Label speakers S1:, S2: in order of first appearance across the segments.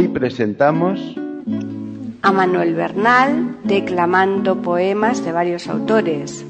S1: Hoy presentamos
S2: a Manuel Bernal declamando poemas de varios autores.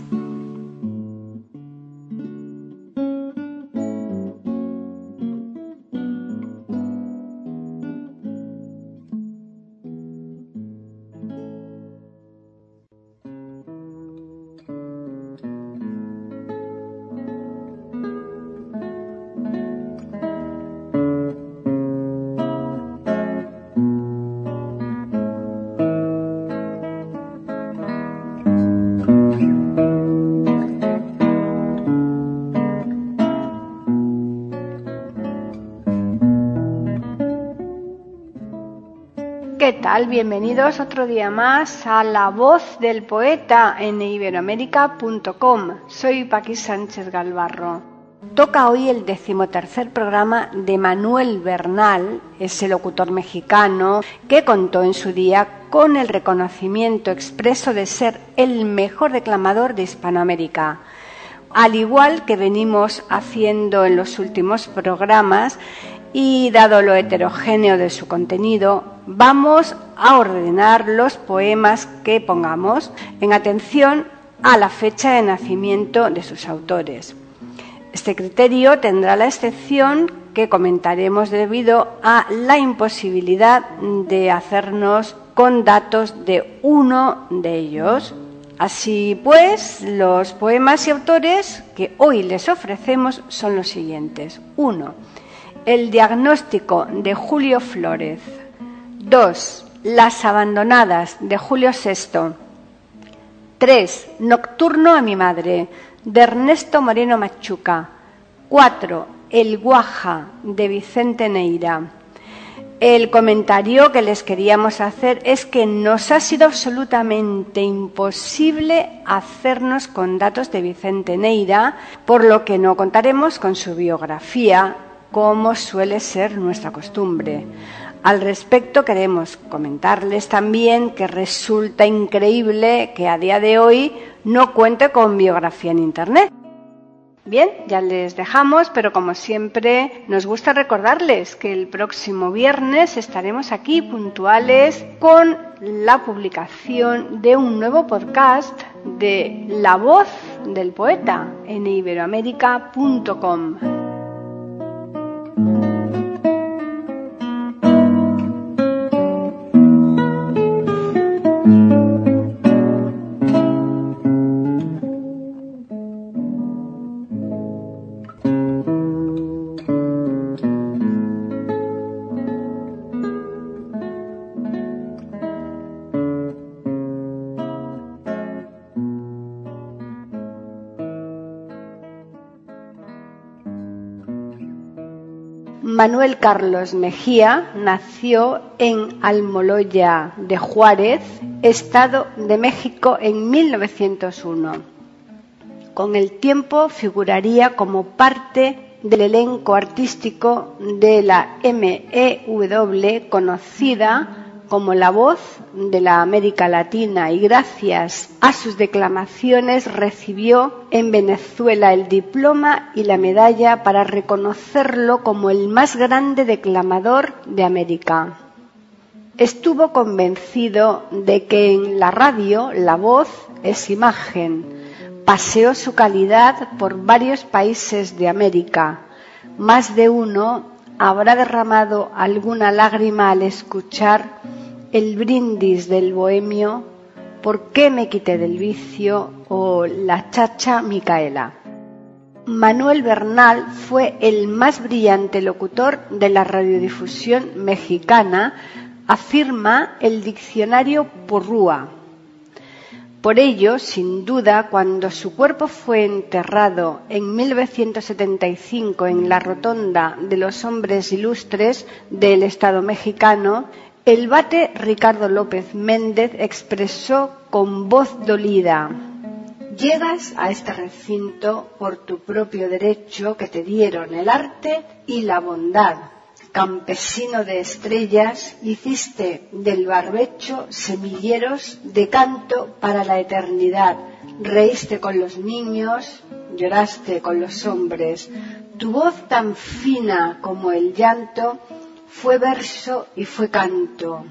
S2: Bienvenidos otro día más a La Voz del Poeta en iberoamérica.com. Soy Paqui Sánchez Galvarro. Toca hoy el decimotercer programa de Manuel Bernal, ese locutor mexicano que contó en su día con el reconocimiento expreso de ser el mejor declamador de Hispanoamérica. Al igual que venimos haciendo en los últimos programas, y dado lo heterogéneo de su contenido, vamos a ordenar los poemas que pongamos en atención a la fecha de nacimiento de sus autores. Este criterio tendrá la excepción que comentaremos debido a la imposibilidad de hacernos con datos de uno de ellos. Así pues, los poemas y autores que hoy les ofrecemos son los siguientes. 1. El diagnóstico de Julio Flórez. 2. Las abandonadas de Julio VI. 3. Nocturno a mi madre de Ernesto Moreno Machuca. 4. El Guaja de Vicente Neira. El comentario que les queríamos hacer es que nos ha sido absolutamente imposible hacernos con datos de Vicente Neira, por lo que no contaremos con su biografía, como suele ser nuestra costumbre. Al respecto queremos comentarles también que resulta increíble que a día de hoy no cuente con biografía en Internet. Bien, ya les dejamos, pero como siempre nos gusta recordarles que el próximo viernes estaremos aquí puntuales con la publicación de un nuevo podcast de La voz del poeta en iberoamérica.com. Manuel Carlos Mejía nació en Almoloya de Juárez, Estado de México, en 1901. Con el tiempo figuraría como parte del elenco artístico de la MEW, conocida como la voz de la América Latina y gracias a sus declamaciones recibió en Venezuela el diploma y la medalla para reconocerlo como el más grande declamador de América. Estuvo convencido de que en la radio la voz es imagen. Paseó su calidad por varios países de América. Más de uno habrá derramado alguna lágrima al escuchar el brindis del bohemio, ¿por qué me quité del vicio? o la chacha Micaela. Manuel Bernal fue el más brillante locutor de la radiodifusión mexicana, afirma el diccionario Porrúa. Por ello, sin duda, cuando su cuerpo fue enterrado en 1975 en la Rotonda de los Hombres Ilustres del Estado mexicano, el bate Ricardo López Méndez expresó con voz dolida Llegas a este recinto por tu propio derecho que te dieron el arte y la bondad, campesino de estrellas, hiciste del barbecho semilleros de canto para la eternidad. Reíste con los niños, lloraste con los hombres. Tu voz tan fina como el llanto fue verso y fue canto.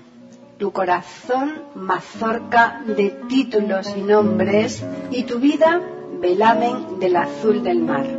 S2: Tu corazón mazorca de títulos y nombres y tu vida velamen del azul del mar.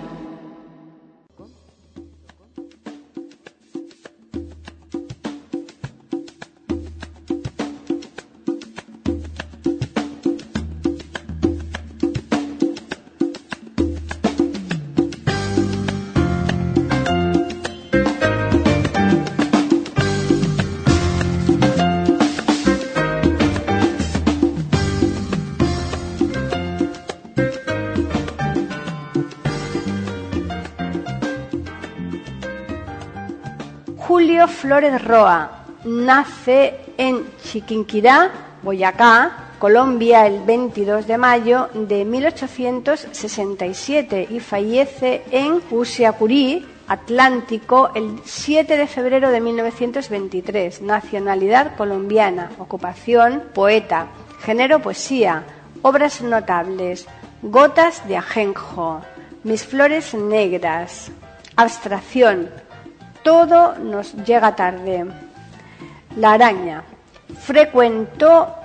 S2: Flores Roa. Nace en Chiquinquirá, Boyacá, Colombia, el 22 de mayo de 1867 y fallece en Usiacurí, Atlántico, el 7 de febrero de 1923. Nacionalidad colombiana, ocupación poeta, género poesía, obras notables, Gotas de ajenjo, Mis flores negras, abstracción, todo nos llega tarde. La araña frecuentó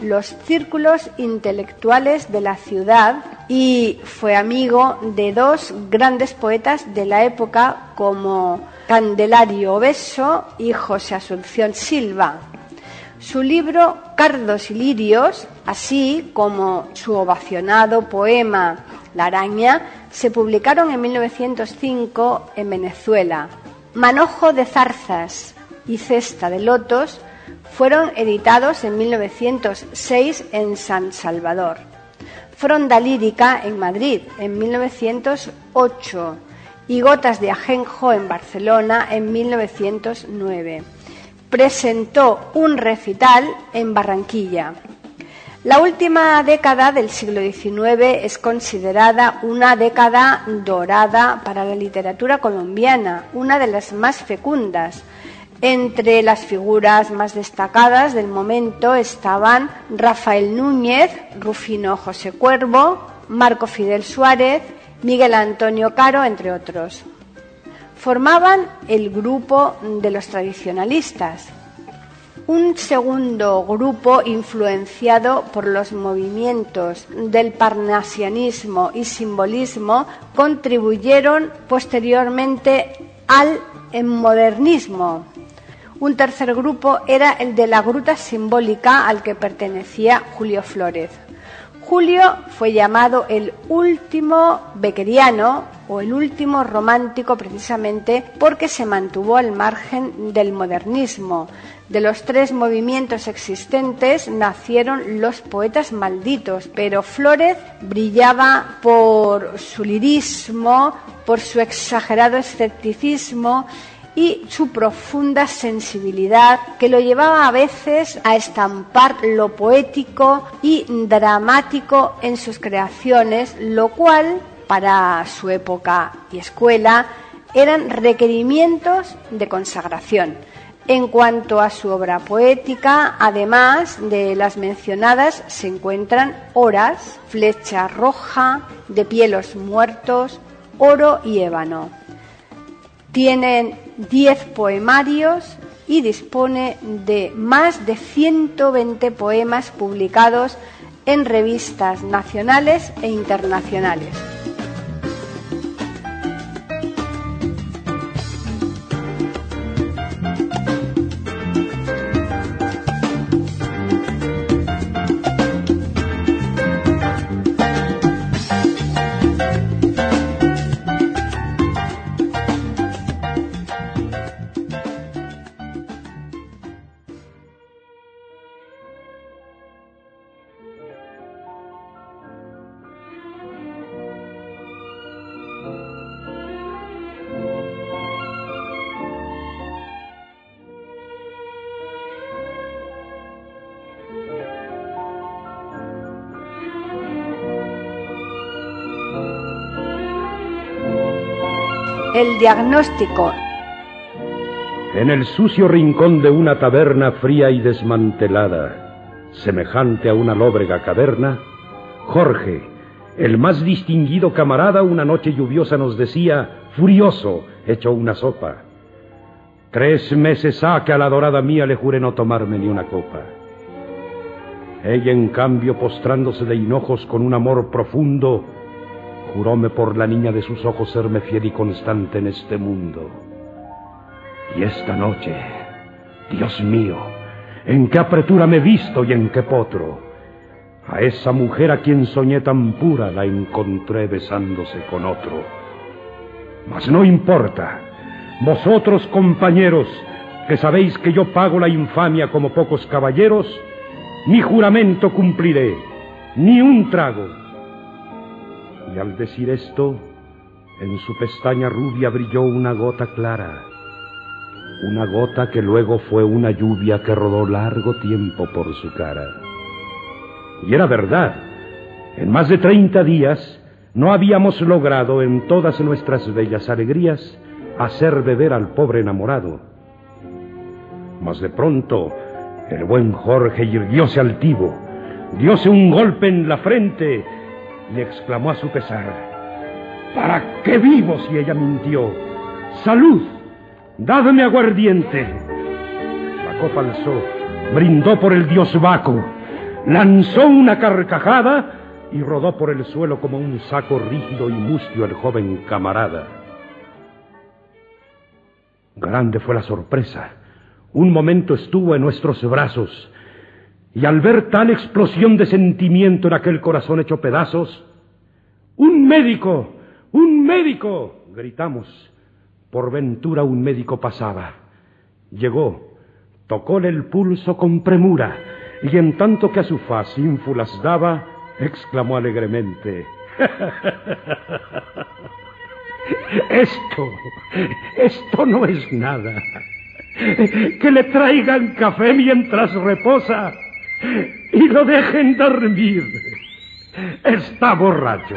S2: los círculos intelectuales de la ciudad y fue amigo de dos grandes poetas de la época como Candelario Obeso y José Asunción Silva. Su libro Cardos y Lirios, así como su ovacionado poema La araña, se publicaron en 1905 en Venezuela. Manojo de zarzas y Cesta de lotos fueron editados en 1906 en San Salvador. Fronda lírica en Madrid en 1908 y Gotas de Ajenjo en Barcelona en 1909. Presentó un recital en Barranquilla. La última década del siglo XIX es considerada una década dorada para la literatura colombiana, una de las más fecundas. Entre las figuras más destacadas del momento estaban Rafael Núñez, Rufino José Cuervo, Marco Fidel Suárez, Miguel Antonio Caro, entre otros. Formaban el grupo de los tradicionalistas, un segundo grupo influenciado por los movimientos del parnasianismo y simbolismo contribuyeron posteriormente al modernismo. Un tercer grupo era el de la gruta simbólica al que pertenecía Julio Flores. Julio fue llamado el último bequeriano o el último romántico precisamente porque se mantuvo al margen del modernismo. De los tres movimientos existentes nacieron los poetas malditos, pero Flores brillaba por su lirismo, por su exagerado escepticismo y su profunda sensibilidad que lo llevaba a veces a estampar lo poético y dramático en sus creaciones, lo cual para su época y escuela eran requerimientos de consagración. En cuanto a su obra poética, además de las mencionadas, se encuentran Horas, Flecha Roja, De Pielos Muertos, Oro y Ébano. Tienen diez poemarios y dispone de más de 120 poemas publicados en revistas nacionales e internacionales. El diagnóstico.
S1: En el sucio rincón de una taberna fría y desmantelada, semejante a una lóbrega caverna, Jorge, el más distinguido camarada, una noche lluviosa nos decía, furioso, hecho una sopa. Tres meses ha que a la dorada mía le juré no tomarme ni una copa. Ella, en cambio, postrándose de hinojos con un amor profundo, juróme por la niña de sus ojos serme fiel y constante en este mundo. Y esta noche, Dios mío, en qué apretura me he visto y en qué potro. A esa mujer a quien soñé tan pura la encontré besándose con otro. Mas no importa. Vosotros, compañeros, que sabéis que yo pago la infamia como pocos caballeros, mi juramento cumpliré, ni un trago, y al decir esto, en su pestaña rubia brilló una gota clara, una gota que luego fue una lluvia que rodó largo tiempo por su cara. Y era verdad, en más de treinta días no habíamos logrado en todas nuestras bellas alegrías hacer beber al pobre enamorado. Mas de pronto el buen Jorge irguióse altivo, dióse un golpe en la frente y exclamó a su pesar, ¿para qué vivo si ella mintió? ¡Salud! ¡Dadme aguardiente! La copa alzó, brindó por el dios Baco, lanzó una carcajada y rodó por el suelo como un saco rígido y mustio el joven camarada. Grande fue la sorpresa. Un momento estuvo en nuestros brazos, y al ver tal explosión de sentimiento en aquel corazón hecho pedazos, ¡Un médico! ¡Un médico! gritamos. Por ventura un médico pasaba. Llegó, tocóle el pulso con premura, y en tanto que a su faz ínfulas daba, exclamó alegremente. Esto, esto no es nada. Que le traigan café mientras reposa y lo dejen dormir. Está borracho.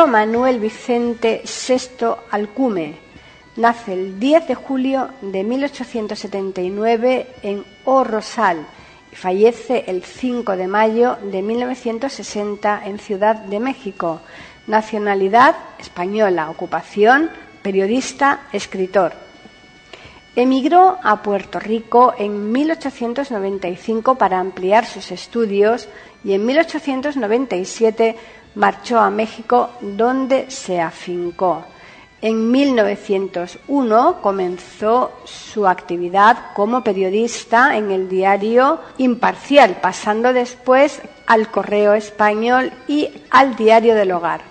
S2: Julio Manuel Vicente VI Alcume nace el 10 de julio de 1879 en O Rosal Fallece el 5 de mayo de 1960 en Ciudad de México. Nacionalidad española. Ocupación periodista, escritor. Emigró a Puerto Rico en 1895 para ampliar sus estudios y en 1897 marchó a México donde se afincó. En 1901 comenzó su actividad como periodista en el diario Imparcial, pasando después al Correo Español y al Diario del Hogar.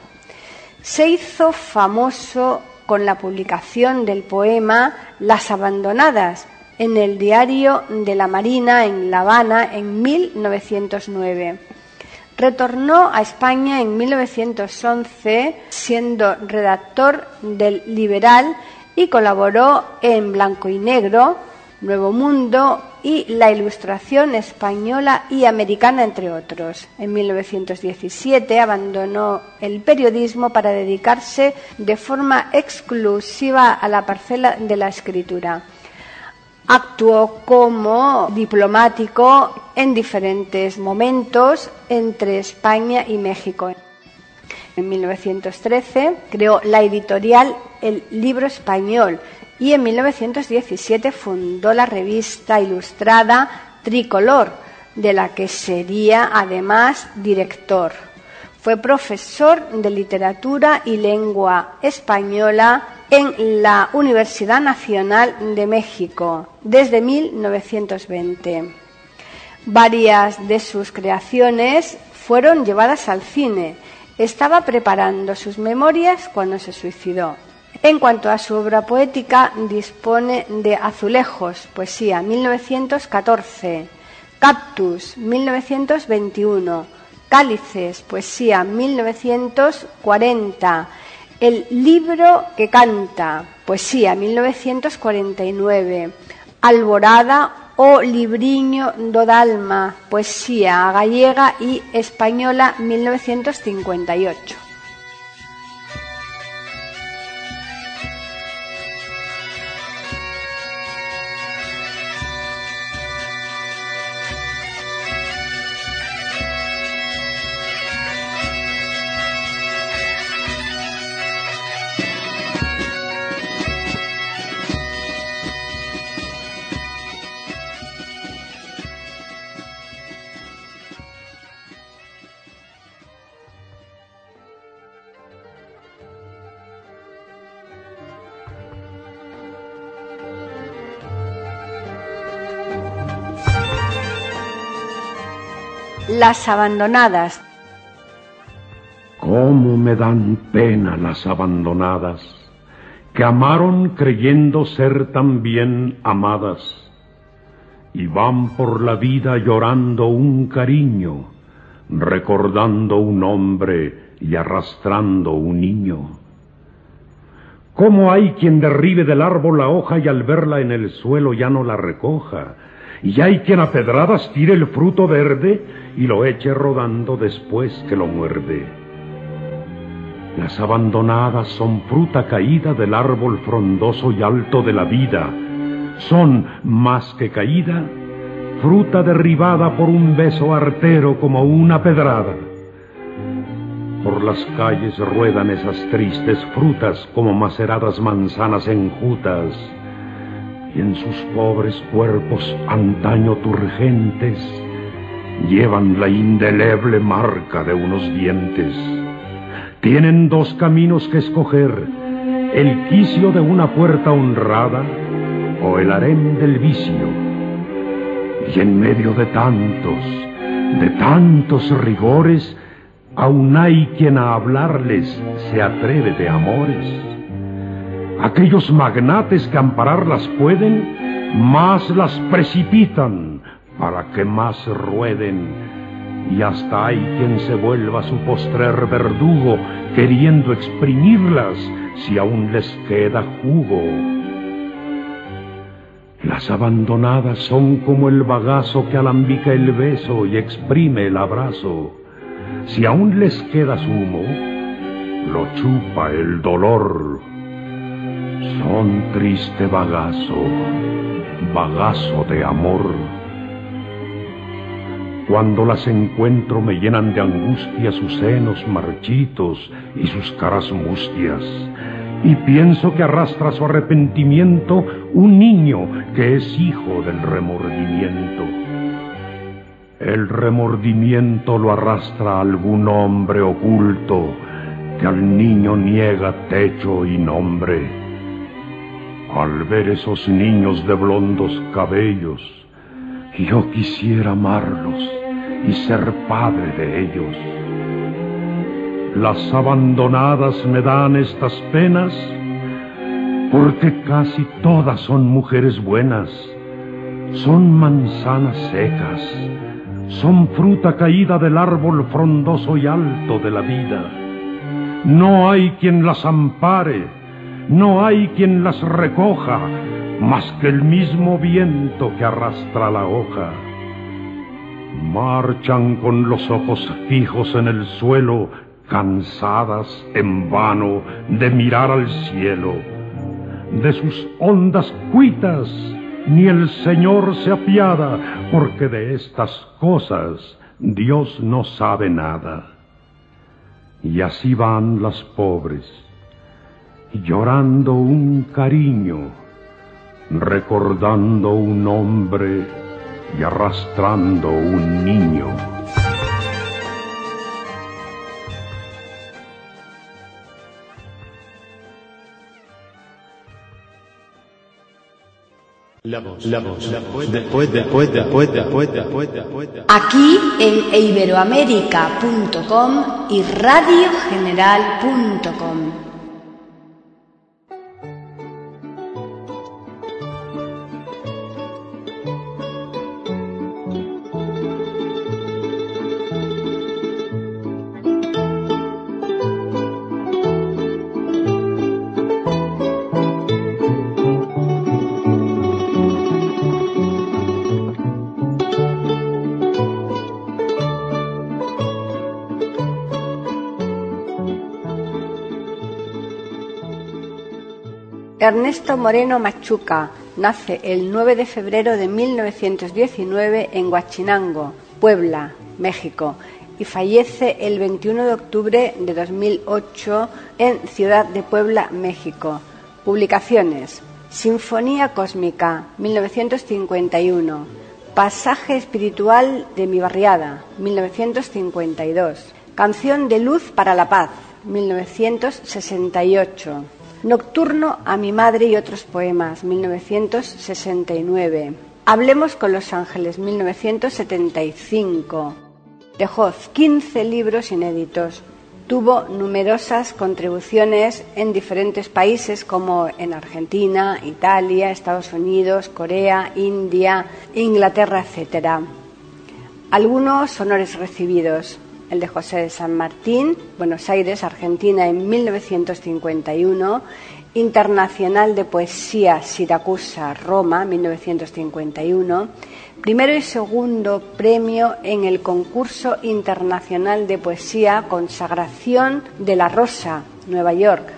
S2: Se hizo famoso con la publicación del poema Las Abandonadas en el Diario de la Marina en La Habana en 1909. Retornó a España en 1911 siendo redactor del Liberal y colaboró en Blanco y Negro, Nuevo Mundo y la Ilustración española y americana, entre otros. En 1917 abandonó el periodismo para dedicarse de forma exclusiva a la parcela de la escritura. Actuó como diplomático en diferentes momentos entre España y México. En 1913 creó la editorial El Libro Español, y en 1917 fundó la revista ilustrada Tricolor, de la que sería además director. Fue profesor de literatura y lengua española en la Universidad Nacional de México desde 1920. Varias de sus creaciones fueron llevadas al cine. Estaba preparando sus memorias cuando se suicidó. En cuanto a su obra poética, dispone de Azulejos, poesía 1914, Cactus 1921, Cálices, poesía 1940, El libro que canta, poesía 1949, Alborada o Libriño do Dalma, poesía gallega y española 1958. Las abandonadas.
S1: ¿Cómo me dan pena las abandonadas, que amaron creyendo ser también amadas, y van por la vida llorando un cariño, recordando un hombre y arrastrando un niño? ¿Cómo hay quien derribe del árbol la hoja y al verla en el suelo ya no la recoja? Y hay quien a pedradas tire el fruto verde y lo eche rodando después que lo muerde. Las abandonadas son fruta caída del árbol frondoso y alto de la vida. Son, más que caída, fruta derribada por un beso artero como una pedrada. Por las calles ruedan esas tristes frutas como maceradas manzanas enjutas y en sus pobres cuerpos antaño turgentes llevan la indeleble marca de unos dientes. Tienen dos caminos que escoger, el quicio de una puerta honrada o el harén del vicio. Y en medio de tantos, de tantos rigores, aún hay quien a hablarles se atreve de amores aquellos magnates que ampararlas pueden, más las precipitan para que más rueden. Y hasta hay quien se vuelva su postrer verdugo, queriendo exprimirlas si aún les queda jugo. Las abandonadas son como el bagazo que alambica el beso y exprime el abrazo. Si aún les queda zumo, lo chupa el dolor son triste bagazo, bagazo de amor. Cuando las encuentro me llenan de angustia sus senos marchitos y sus caras mustias. Y pienso que arrastra su arrepentimiento un niño que es hijo del remordimiento. El remordimiento lo arrastra algún hombre oculto que al niño niega techo y nombre. Al ver esos niños de blondos cabellos, yo quisiera amarlos y ser padre de ellos. Las abandonadas me dan estas penas porque casi todas son mujeres buenas, son manzanas secas, son fruta caída del árbol frondoso y alto de la vida. No hay quien las ampare, no hay quien las recoja, más que el mismo viento que arrastra la hoja. Marchan con los ojos fijos en el suelo, cansadas en vano de mirar al cielo. De sus hondas cuitas ni el Señor se apiada, porque de estas cosas Dios no sabe nada. Y así van las pobres, llorando un cariño, recordando un hombre y arrastrando un niño.
S3: La voz, la voz, la voz, después, después, después, después, después, después, después.
S2: Aquí en iberoamérica.com y radiogeneral.com. Ernesto Moreno Machuca nace el 9 de febrero de 1919 en Huachinango, Puebla, México, y fallece el 21 de octubre de 2008 en Ciudad de Puebla, México. Publicaciones: Sinfonía Cósmica, 1951. Pasaje espiritual de mi barriada, 1952. Canción de luz para la paz, 1968. Nocturno a mi madre y otros poemas, 1969. Hablemos con los ángeles, 1975. Dejó 15 libros inéditos. Tuvo numerosas contribuciones en diferentes países como en Argentina, Italia, Estados Unidos, Corea, India, Inglaterra, etc. Algunos honores recibidos el de José de San Martín, Buenos Aires, Argentina, en 1951, Internacional de Poesía, Siracusa, Roma, 1951, primero y segundo premio en el concurso internacional de poesía Consagración de la Rosa, Nueva York,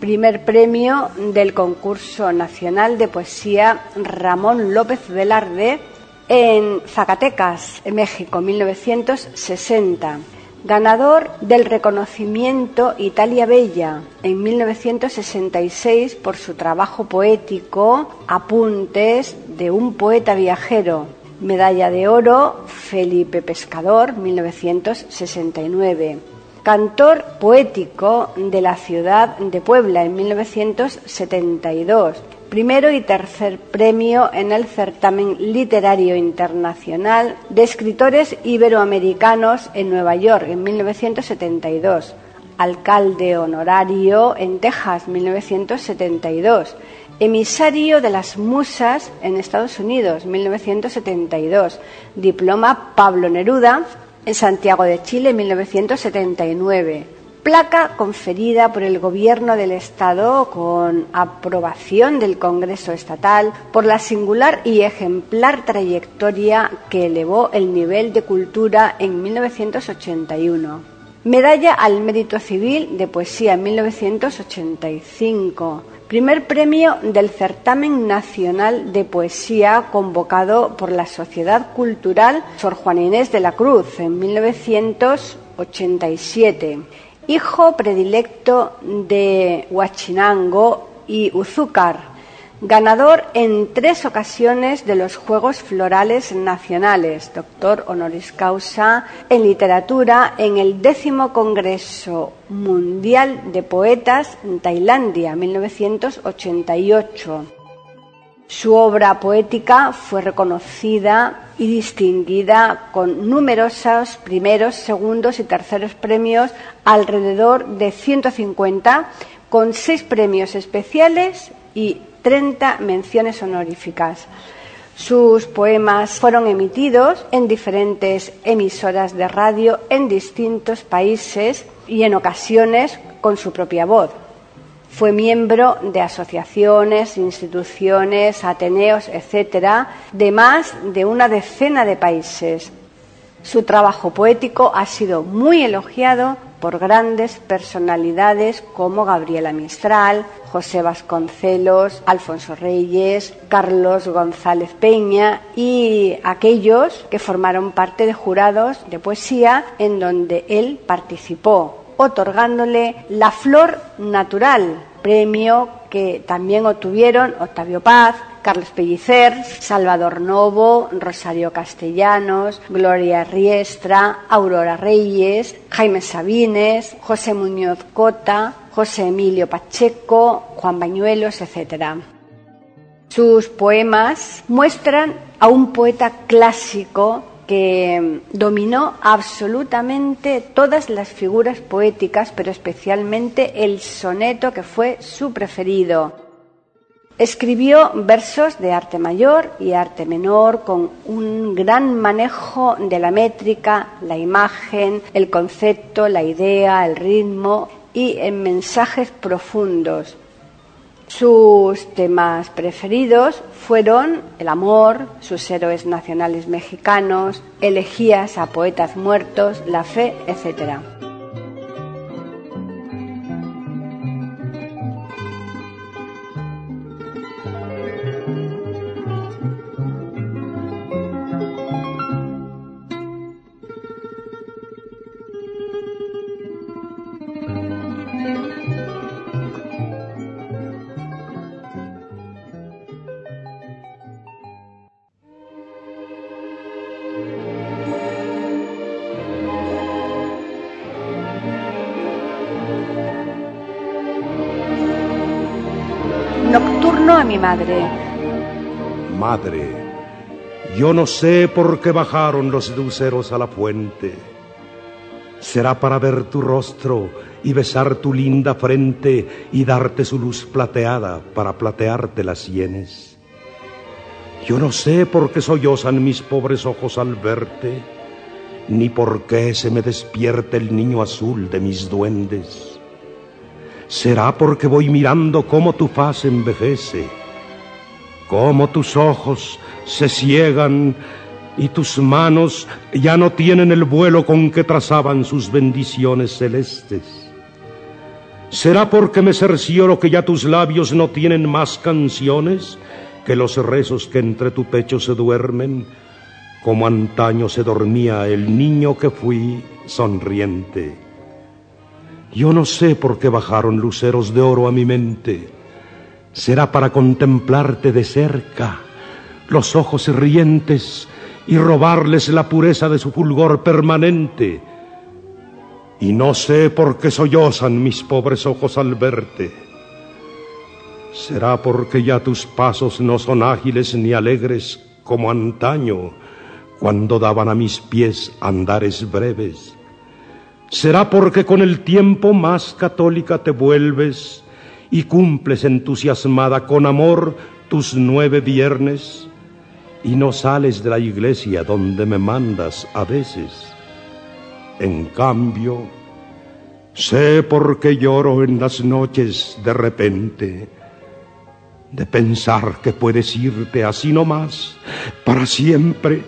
S2: primer premio del concurso nacional de poesía Ramón López Velarde, en Zacatecas, en México, 1960. Ganador del reconocimiento Italia Bella en 1966 por su trabajo poético Apuntes de un poeta viajero. Medalla de oro Felipe Pescador, 1969. Cantor poético de la ciudad de Puebla en 1972 primero y tercer premio en el certamen literario internacional de escritores iberoamericanos en Nueva York en 1972, alcalde honorario en Texas 1972, emisario de las musas en Estados Unidos 1972, diploma Pablo Neruda en Santiago de Chile 1979 placa conferida por el Gobierno del Estado con aprobación del Congreso Estatal por la singular y ejemplar trayectoria que elevó el nivel de cultura en 1981. Medalla al Mérito Civil de Poesía en 1985. Primer premio del Certamen Nacional de Poesía convocado por la Sociedad Cultural Sor Juan Inés de la Cruz en 1987. Hijo predilecto de Huachinango y Uzúcar ganador en tres ocasiones de los Juegos Florales Nacionales, doctor honoris causa en literatura en el décimo Congreso Mundial de Poetas en Tailandia, 1988. Su obra poética fue reconocida y distinguida con numerosos primeros, segundos y terceros premios, alrededor de 150, con seis premios especiales y 30 menciones honoríficas. Sus poemas fueron emitidos en diferentes emisoras de radio en distintos países y en ocasiones con su propia voz. Fue miembro de asociaciones, instituciones, ateneos, etcétera, de más de una decena de países. Su trabajo poético ha sido muy elogiado por grandes personalidades como Gabriela Mistral, José Vasconcelos, Alfonso Reyes, Carlos González Peña y aquellos que formaron parte de jurados de poesía en donde él participó, otorgándole la Flor Natural, premio que también obtuvieron Octavio Paz, Carlos Pellicer, Salvador Novo, Rosario Castellanos, Gloria Riestra, Aurora Reyes, Jaime Sabines, José Muñoz Cota, José Emilio Pacheco, Juan Bañuelos, etc. Sus poemas muestran a un poeta clásico que dominó absolutamente todas las figuras poéticas, pero especialmente el soneto que fue su preferido. Escribió versos de arte mayor y arte menor con un gran manejo de la métrica, la imagen, el concepto, la idea, el ritmo y en mensajes profundos. Sus temas preferidos fueron el amor, sus héroes nacionales mexicanos, elegías a poetas muertos, la fe, etc. Nocturno a mi madre.
S1: Madre, yo no sé por qué bajaron los luceros a la fuente. Será para ver tu rostro y besar tu linda frente y darte su luz plateada para platearte las sienes. Yo no sé por qué sollozan mis pobres ojos al verte, ni por qué se me despierta el niño azul de mis duendes. Será porque voy mirando cómo tu faz envejece, cómo tus ojos se ciegan y tus manos ya no tienen el vuelo con que trazaban sus bendiciones celestes. ¿Será porque me cercioro que ya tus labios no tienen más canciones que los rezos que entre tu pecho se duermen, como antaño se dormía el niño que fui sonriente? Yo no sé por qué bajaron luceros de oro a mi mente. Será para contemplarte de cerca, los ojos rientes y robarles la pureza de su fulgor permanente. Y no sé por qué sollozan mis pobres ojos al verte. Será porque ya tus pasos no son ágiles ni alegres como antaño, cuando daban a mis pies andares breves Será porque con el tiempo más católica te vuelves y cumples entusiasmada con amor tus nueve viernes y no sales de la iglesia donde me mandas a veces. En cambio, sé por qué lloro en las noches de repente, de pensar que puedes irte así nomás, para siempre,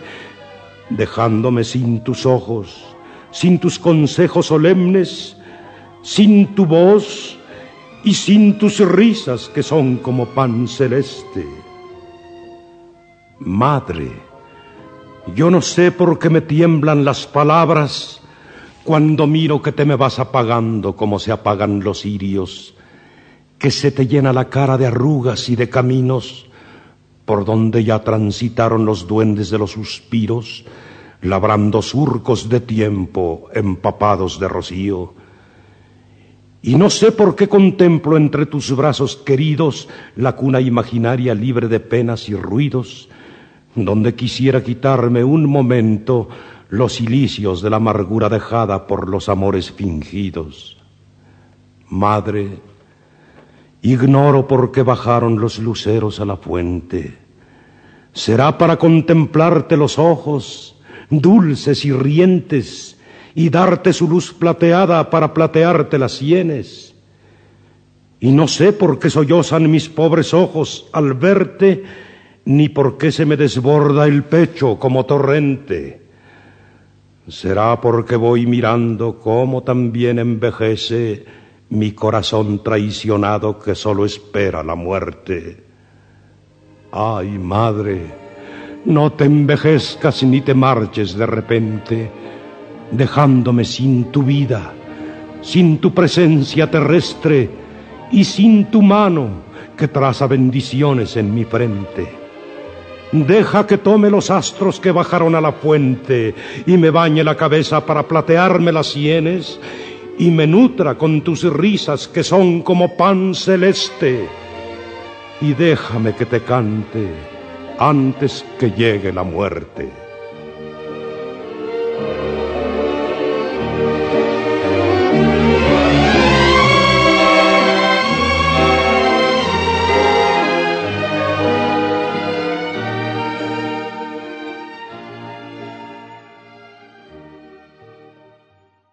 S1: dejándome sin tus ojos sin tus consejos solemnes, sin tu voz y sin tus risas que son como pan celeste. Madre, yo no sé por qué me tiemblan las palabras cuando miro que te me vas apagando como se apagan los cirios, que se te llena la cara de arrugas y de caminos por donde ya transitaron los duendes de los suspiros, labrando surcos de tiempo empapados de rocío. Y no sé por qué contemplo entre tus brazos queridos la cuna imaginaria libre de penas y ruidos, donde quisiera quitarme un momento los cilicios de la amargura dejada por los amores fingidos. Madre, ignoro por qué bajaron los luceros a la fuente. Será para contemplarte los ojos, dulces y rientes, y darte su luz plateada para platearte las sienes. Y no sé por qué sollozan mis pobres ojos al verte, ni por qué se me desborda el pecho como torrente. Será porque voy mirando cómo también envejece mi corazón traicionado que solo espera la muerte. Ay, madre, no te envejezcas ni te marches de repente, dejándome sin tu vida, sin tu presencia terrestre y sin tu mano que traza bendiciones en mi frente. Deja que tome los astros que bajaron a la fuente y me bañe la cabeza para platearme las sienes y me nutra con tus risas que son como pan celeste. Y déjame que te cante antes que llegue la muerte.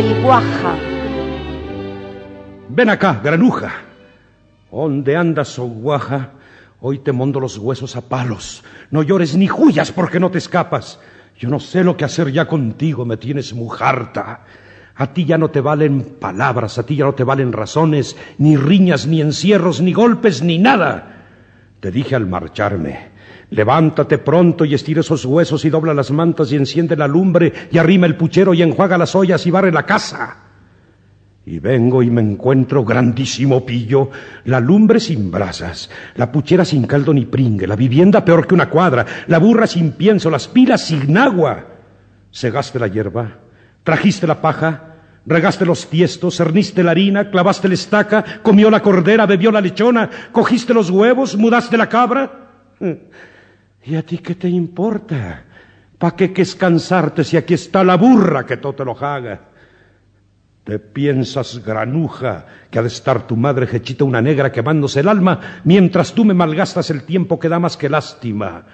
S2: El Guaja.
S1: Ven acá, granuja. ¿Dónde andas, oh guaja? Hoy te mondo los huesos a palos. No llores ni huyas porque no te escapas. Yo no sé lo que hacer ya contigo, me tienes mujarta. A ti ya no te valen palabras, a ti ya no te valen razones, ni riñas, ni encierros, ni golpes, ni nada. Te dije al marcharme, levántate pronto y estira esos huesos y dobla las mantas y enciende la lumbre y arrima el puchero y enjuaga las ollas y barre la casa. Y vengo y me encuentro grandísimo pillo, la lumbre sin brasas, la puchera sin caldo ni pringue, la vivienda peor que una cuadra, la burra sin pienso, las pilas sin agua. Segaste la hierba, trajiste la paja, regaste los tiestos, cerniste la harina, clavaste la estaca, comió la cordera, bebió la lechona, cogiste los huevos, mudaste la cabra. ¿Y a ti qué te importa? ¿Pa qué que cansarte si aquí está la burra que todo te lo haga? ¿Te piensas, granuja, que ha de estar tu madre hechita una negra quemándose el alma, mientras tú me malgastas el tiempo que da más que lástima?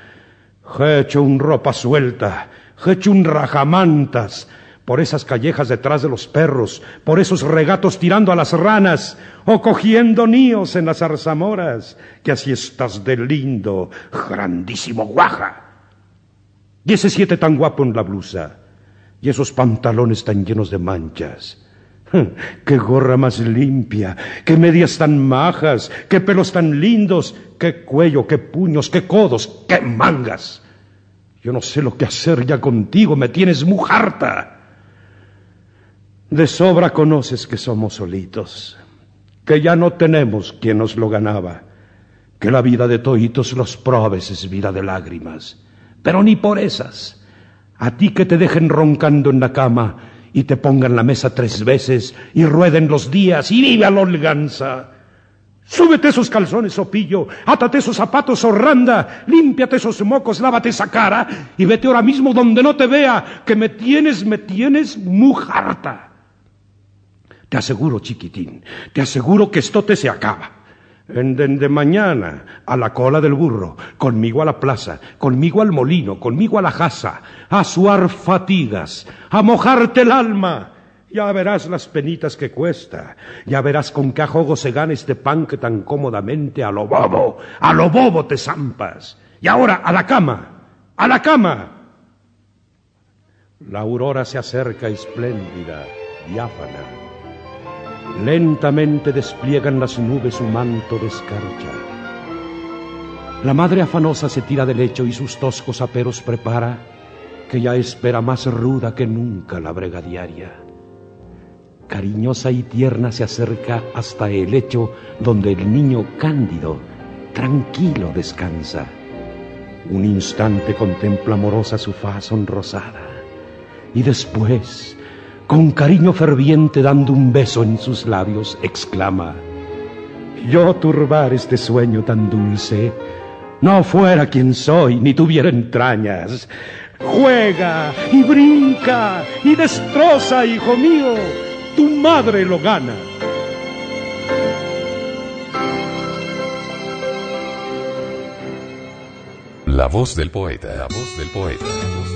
S1: Hecho un ropa suelta, hecho un rajamantas, por esas callejas detrás de los perros, por esos regatos tirando a las ranas, o cogiendo níos en las zarzamoras, que así estás de lindo, grandísimo guaja. Y ese siete tan guapo en la blusa, y esos pantalones tan llenos de manchas. Qué gorra más limpia, qué medias tan majas, qué pelos tan lindos, qué cuello, qué puños, qué codos, qué mangas. Yo no sé lo que hacer ya contigo, me tienes mujarta. De sobra conoces que somos solitos, que ya no tenemos quien nos lo ganaba, que la vida de toitos los probes es vida de lágrimas, pero ni por esas. A ti que te dejen roncando en la cama y te pongan la mesa tres veces y rueden los días y viva la holganza. Súbete esos calzones, opillo, átate esos zapatos, horranda, límpiate esos mocos, lávate esa cara y vete ahora mismo donde no te vea, que me tienes, me tienes muy harta. Te aseguro, chiquitín, te aseguro que esto te se acaba. En, de, mañana, a la cola del burro, conmigo a la plaza, conmigo al molino, conmigo a la jasa, a suar fatigas, a mojarte el alma. Ya verás las penitas que cuesta, ya verás con qué ajogo se gana este pan que tan cómodamente a lo bobo, a lo bobo te zampas. Y ahora, a la cama, a la cama. La aurora se acerca espléndida, diáfana. Lentamente despliegan las nubes su manto de escarcha. La madre afanosa se tira del lecho y sus toscos aperos prepara, que ya espera más ruda que nunca la brega diaria. Cariñosa y tierna se acerca hasta el lecho donde el niño cándido, tranquilo descansa. Un instante contempla amorosa su faz sonrosada y después, con cariño ferviente dando un beso en sus labios, exclama, yo turbar este sueño tan dulce, no fuera quien soy ni tuviera entrañas. Juega y brinca y destroza, hijo mío, tu madre lo gana.
S4: La voz del poeta, la voz del poeta, la voz